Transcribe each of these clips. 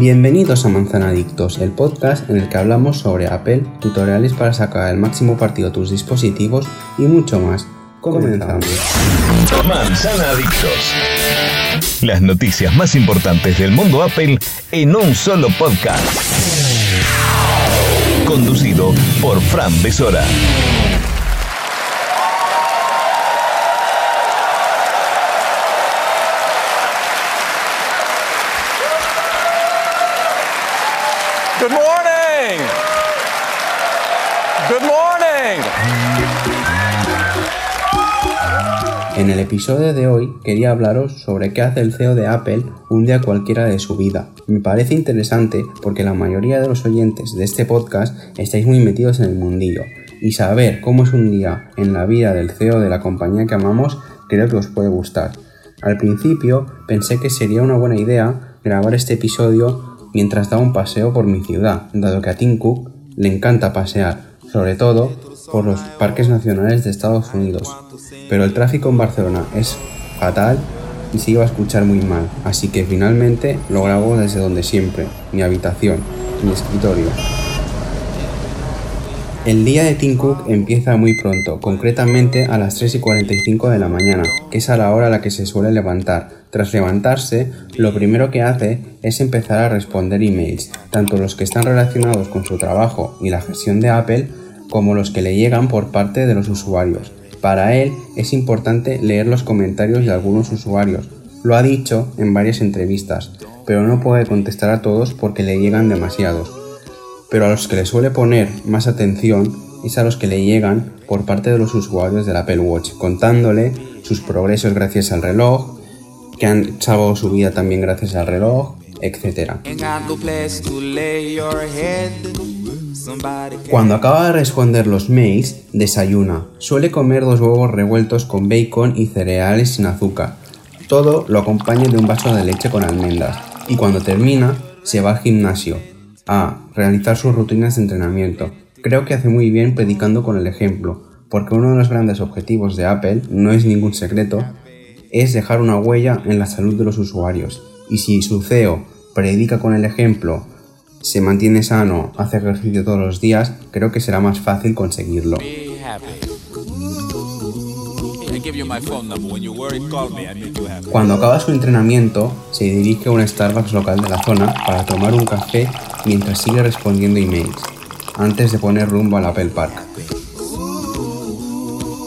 Bienvenidos a Manzanadictos, el podcast en el que hablamos sobre Apple, tutoriales para sacar el máximo partido a tus dispositivos y mucho más. Comenzamos. Manzanadictos. Las noticias más importantes del mundo Apple en un solo podcast. Conducido por Fran Besora. Good morning. Good morning. En el episodio de hoy quería hablaros sobre qué hace el CEO de Apple un día cualquiera de su vida. Me parece interesante porque la mayoría de los oyentes de este podcast estáis muy metidos en el mundillo y saber cómo es un día en la vida del CEO de la compañía que amamos creo que os puede gustar. Al principio pensé que sería una buena idea grabar este episodio mientras daba un paseo por mi ciudad, dado que a Tim Cook le encanta pasear, sobre todo por los parques nacionales de Estados Unidos. Pero el tráfico en Barcelona es fatal y se iba a escuchar muy mal, así que finalmente lo grabo desde donde siempre, mi habitación, mi escritorio. El día de Tim Cook empieza muy pronto, concretamente a las 3 y 45 de la mañana, que es a la hora a la que se suele levantar. Tras levantarse, lo primero que hace es empezar a responder emails, tanto los que están relacionados con su trabajo y la gestión de Apple, como los que le llegan por parte de los usuarios. Para él es importante leer los comentarios de algunos usuarios. Lo ha dicho en varias entrevistas, pero no puede contestar a todos porque le llegan demasiados pero a los que le suele poner más atención es a los que le llegan por parte de los usuarios del Apple Watch, contándole sus progresos gracias al reloj, que han salvado su vida también gracias al reloj, etc. Cuando acaba de responder los mails, desayuna. Suele comer dos huevos revueltos con bacon y cereales sin azúcar. Todo lo acompaña de un vaso de leche con almendras. Y cuando termina, se va al gimnasio, a. Realizar sus rutinas de entrenamiento. Creo que hace muy bien predicando con el ejemplo, porque uno de los grandes objetivos de Apple, no es ningún secreto, es dejar una huella en la salud de los usuarios. Y si su CEO predica con el ejemplo, se mantiene sano, hace ejercicio todos los días, creo que será más fácil conseguirlo. Cuando acaba su entrenamiento, se dirige a un Starbucks local de la zona para tomar un café mientras sigue respondiendo emails, antes de poner rumbo al Apple Park.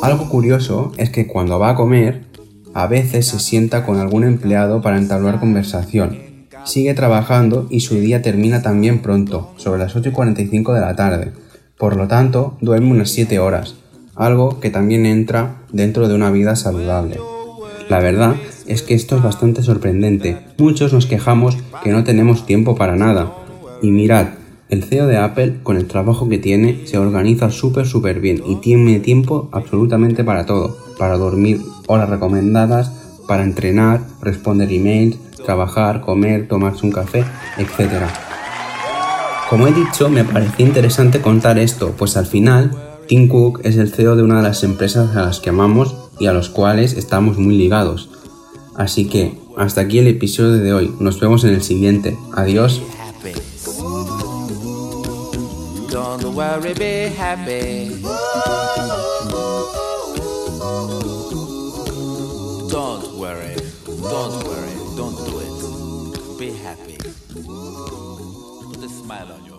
Algo curioso es que cuando va a comer, a veces se sienta con algún empleado para entablar conversación. Sigue trabajando y su día termina también pronto, sobre las 8.45 de la tarde. Por lo tanto, duerme unas 7 horas, algo que también entra dentro de una vida saludable. La verdad es que esto es bastante sorprendente. Muchos nos quejamos que no tenemos tiempo para nada, y mirad, el CEO de Apple, con el trabajo que tiene, se organiza súper súper bien y tiene tiempo absolutamente para todo. Para dormir horas recomendadas, para entrenar, responder emails, trabajar, comer, tomarse un café, etc. Como he dicho, me parecía interesante contar esto, pues al final, Tim Cook es el CEO de una de las empresas a las que amamos y a los cuales estamos muy ligados. Así que, hasta aquí el episodio de hoy. Nos vemos en el siguiente. Adiós. Don't worry. Don't do it. Be happy. Put a smile on